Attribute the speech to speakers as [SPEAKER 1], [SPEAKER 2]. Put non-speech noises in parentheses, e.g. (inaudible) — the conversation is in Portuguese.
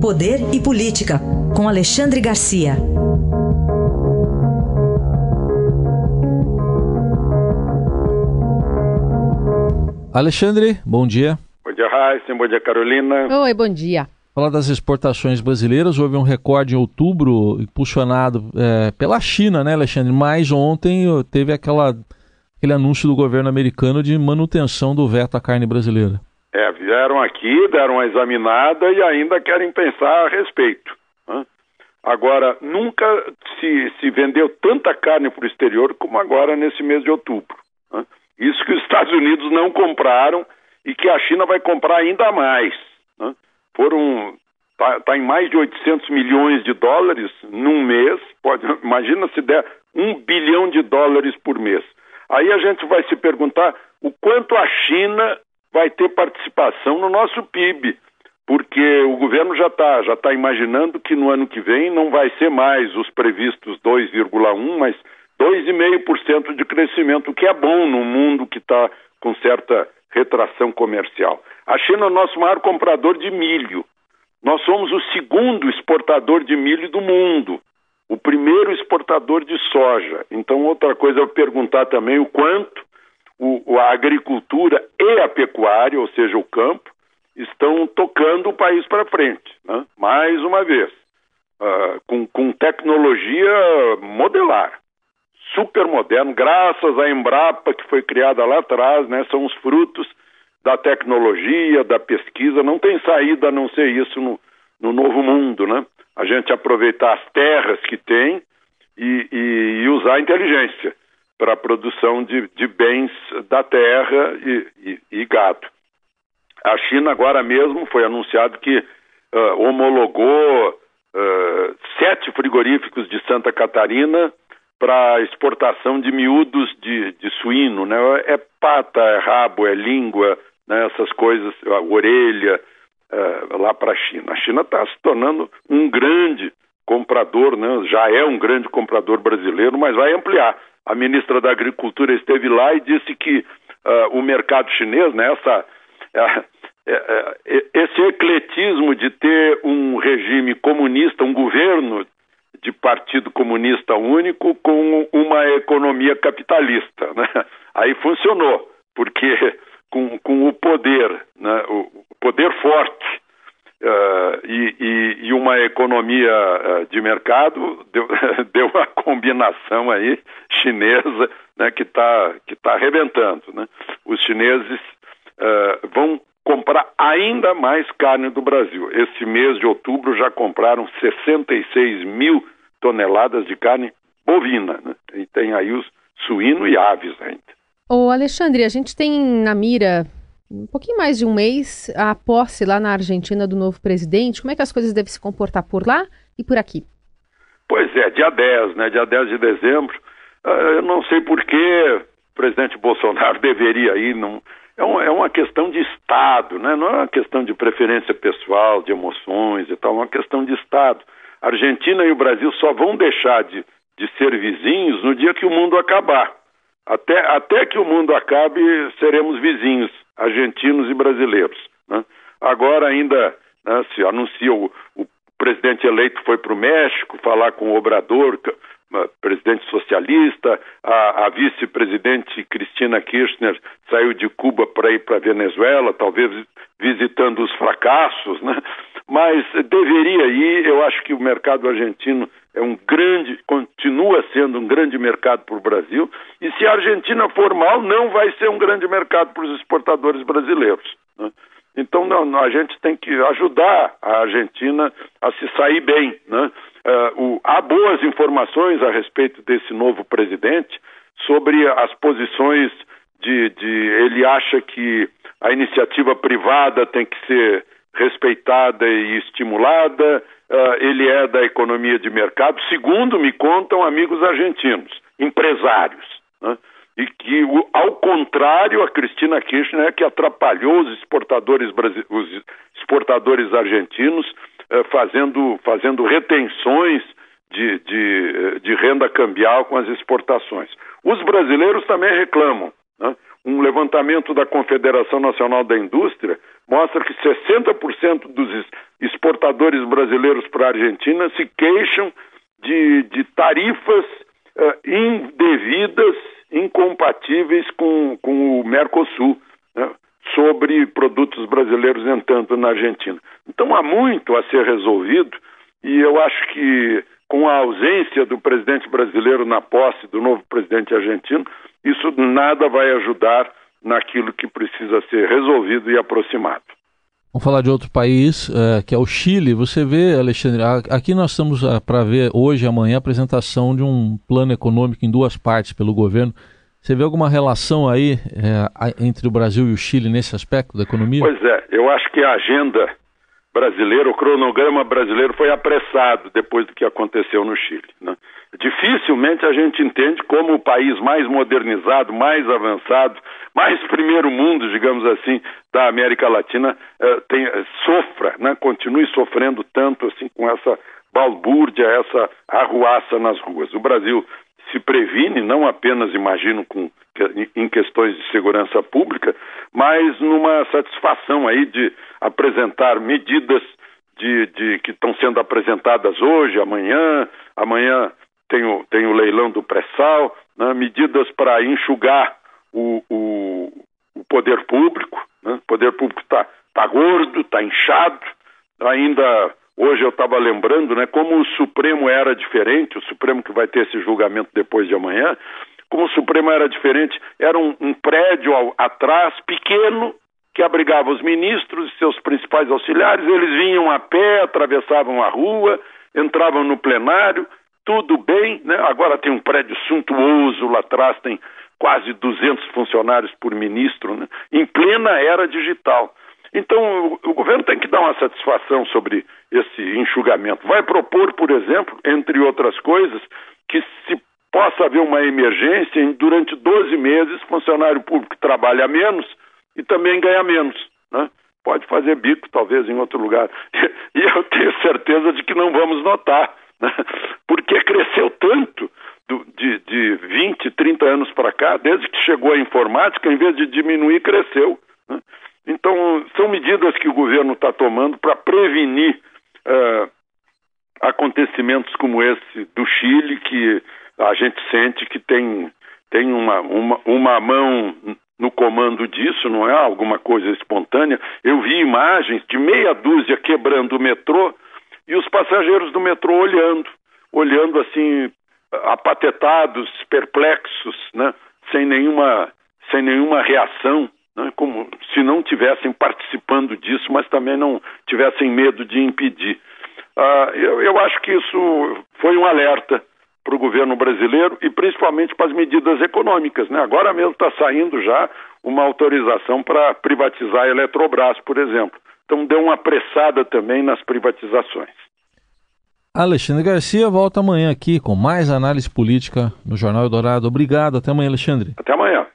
[SPEAKER 1] Poder e Política, com Alexandre Garcia.
[SPEAKER 2] Alexandre, bom dia.
[SPEAKER 3] Bom dia, Raíssa. Bom dia, Carolina.
[SPEAKER 4] Oi, bom dia.
[SPEAKER 2] Falar das exportações brasileiras, houve um recorde em outubro impulsionado é, pela China, né, Alexandre? Mas ontem teve aquela, aquele anúncio do governo americano de manutenção do veto à carne brasileira.
[SPEAKER 3] É, vieram aqui, deram uma examinada e ainda querem pensar a respeito. Né? Agora, nunca se, se vendeu tanta carne para o exterior como agora nesse mês de outubro. Né? Isso que os Estados Unidos não compraram e que a China vai comprar ainda mais. Né? Foram está tá em mais de 800 milhões de dólares num mês. Pode, imagina se der um bilhão de dólares por mês. Aí a gente vai se perguntar o quanto a China vai ter participação no nosso PIB, porque o governo já está já tá imaginando que no ano que vem não vai ser mais os previstos 2,1, mas 2,5% de crescimento, o que é bom no mundo que está com certa retração comercial. A China é o nosso maior comprador de milho. Nós somos o segundo exportador de milho do mundo, o primeiro exportador de soja. Então, outra coisa é perguntar também o quanto o, a agricultura e a pecuária, ou seja, o campo, estão tocando o país para frente. Né? Mais uma vez, uh, com, com tecnologia modelar, super moderno, graças à Embrapa, que foi criada lá atrás, né? são os frutos da tecnologia, da pesquisa, não tem saída a não ser isso no, no novo mundo, né? A gente aproveitar as terras que tem e, e, e usar a inteligência para a produção de, de, bens da terra e, e, e, gado. A China agora mesmo foi anunciado que uh, homologou uh, sete frigoríficos de Santa Catarina para exportação de miúdos de, de, suíno, né? É pata, é rabo, é língua, né? essas coisas, a orelha, uh, lá para a China. A China está se tornando um grande comprador, né? já é um grande comprador brasileiro, mas vai ampliar a ministra da Agricultura esteve lá e disse que uh, o mercado chinês, né, essa, uh, esse ecletismo de ter um regime comunista, um governo de partido comunista único com uma economia capitalista. Né? Aí funcionou, porque com, com o poder, né, o poder forte Uh, e, e, e, uma economia uh, de mercado (laughs) deu, deu uma combinação aí chinesa né, que está que tá arrebentando. Né? Os chineses uh, vão comprar ainda mais carne do Brasil. Esse mês de outubro já compraram 66 mil toneladas de carne bovina. Né? E tem aí os suíno e aves ainda.
[SPEAKER 4] Ô Alexandre, a gente tem na mira um pouquinho mais de um mês a posse lá na Argentina do novo presidente. Como é que as coisas devem se comportar por lá e por aqui?
[SPEAKER 3] Pois é, dia 10, né? Dia 10 de dezembro. Uh, eu não sei por que o presidente (laughs) Bolsonaro deveria ir. Não, é, um, é uma questão de Estado, né? Não é uma questão de preferência pessoal, de emoções e tal, é uma questão de Estado. A Argentina e o Brasil só vão deixar de, de ser vizinhos no dia que o mundo acabar. Até, até que o mundo acabe, seremos vizinhos argentinos e brasileiros. Né? Agora ainda né, se anuncia o, o presidente eleito foi para o México falar com o Obrador, presidente socialista, a, a vice-presidente Cristina Kirchner saiu de Cuba para ir para a Venezuela, talvez visitando os fracassos, né? Mas deveria ir, eu acho que o mercado argentino é um grande, continua sendo um grande mercado para o Brasil, e se a Argentina for mal, não vai ser um grande mercado para os exportadores brasileiros. Né? Então, não, a gente tem que ajudar a Argentina a se sair bem. Né? Uh, o, há boas informações a respeito desse novo presidente sobre as posições de, de. Ele acha que a iniciativa privada tem que ser respeitada e estimulada, uh, ele é da economia de mercado, segundo me contam amigos argentinos, empresários. Né? E que, ao contrário, a Cristina Kirchner é que atrapalhou os exportadores, os exportadores argentinos, uh, fazendo, fazendo retenções de, de, de, renda cambial com as exportações. Os brasileiros também reclamam. Né? Um levantamento da Confederação Nacional da Indústria mostra que 60% dos, exportadores brasileiros para a Argentina se queixam de, de tarifas uh, indevidas, incompatíveis com, com o Mercosul, né, sobre produtos brasileiros entrando na Argentina. Então há muito a ser resolvido e eu acho que com a ausência do presidente brasileiro na posse do novo presidente argentino, isso nada vai ajudar naquilo que precisa ser resolvido e aproximado.
[SPEAKER 2] Vamos falar de outro país, é, que é o Chile. Você vê, Alexandre, aqui nós estamos é, para ver hoje e amanhã a apresentação de um plano econômico em duas partes pelo governo. Você vê alguma relação aí é, entre o Brasil e o Chile nesse aspecto da economia?
[SPEAKER 3] Pois é, eu acho que a agenda brasileira, o cronograma brasileiro foi apressado depois do que aconteceu no Chile. Né? Dificilmente a gente entende como o país mais modernizado, mais avançado, mais primeiro mundo, digamos assim, da América Latina eh, tem, eh, sofra, né? continue sofrendo tanto assim com essa balbúrdia, essa arruaça nas ruas. O Brasil se previne, não apenas, imagino, com, em questões de segurança pública, mas numa satisfação aí de apresentar medidas de, de que estão sendo apresentadas hoje, amanhã, amanhã tem o, tem o leilão do pré-sal, né, medidas para enxugar o, o, o, poder público. Né, o poder público está tá gordo, está inchado, ainda Hoje eu estava lembrando, né, como o Supremo era diferente, o Supremo que vai ter esse julgamento depois de amanhã, como o Supremo era diferente, era um, um prédio ao, atrás, pequeno, que abrigava os ministros e seus principais auxiliares, eles vinham a pé, atravessavam a rua, entravam no plenário, tudo bem, né? agora tem um prédio suntuoso lá atrás, tem quase 200 funcionários por ministro, né? em plena era digital. Então, o, governo tem que dar uma satisfação sobre esse enxugamento. Vai propor, por exemplo, entre outras coisas, que se possa haver uma emergência em durante 12 meses, funcionário público trabalha menos e também ganha menos. Né? Pode fazer bico, talvez, em outro lugar. (laughs) E eu tenho certeza de que não vamos notar, né? porque cresceu tanto do, de, de 20, 30 anos para cá, desde que chegou a informática, em vez de diminuir, cresceu. Né? Então, são medidas que o governo está tomando para prevenir uh, acontecimentos como esse do Chile, que a gente sente que tem, tem uma, uma, uma mão no comando disso, não é alguma coisa espontânea. Eu vi imagens de meia dúzia quebrando o metrô e os passageiros do metrô olhando, olhando assim, apatetados, perplexos, né? sem, nenhuma, sem nenhuma reação né, como se não tivessem participando disso, mas também não tivessem medo de impedir. Ah, eu, eu acho que isso foi um alerta para o governo brasileiro e principalmente para as medidas econômicas. Né? Agora mesmo está saindo já uma autorização para privatizar a Eletrobras, por exemplo. Então deu uma apressada também nas privatizações.
[SPEAKER 2] Alexandre Garcia volta amanhã aqui com mais análise política no Jornal Eldorado. Obrigado, até amanhã, Alexandre.
[SPEAKER 3] Até amanhã.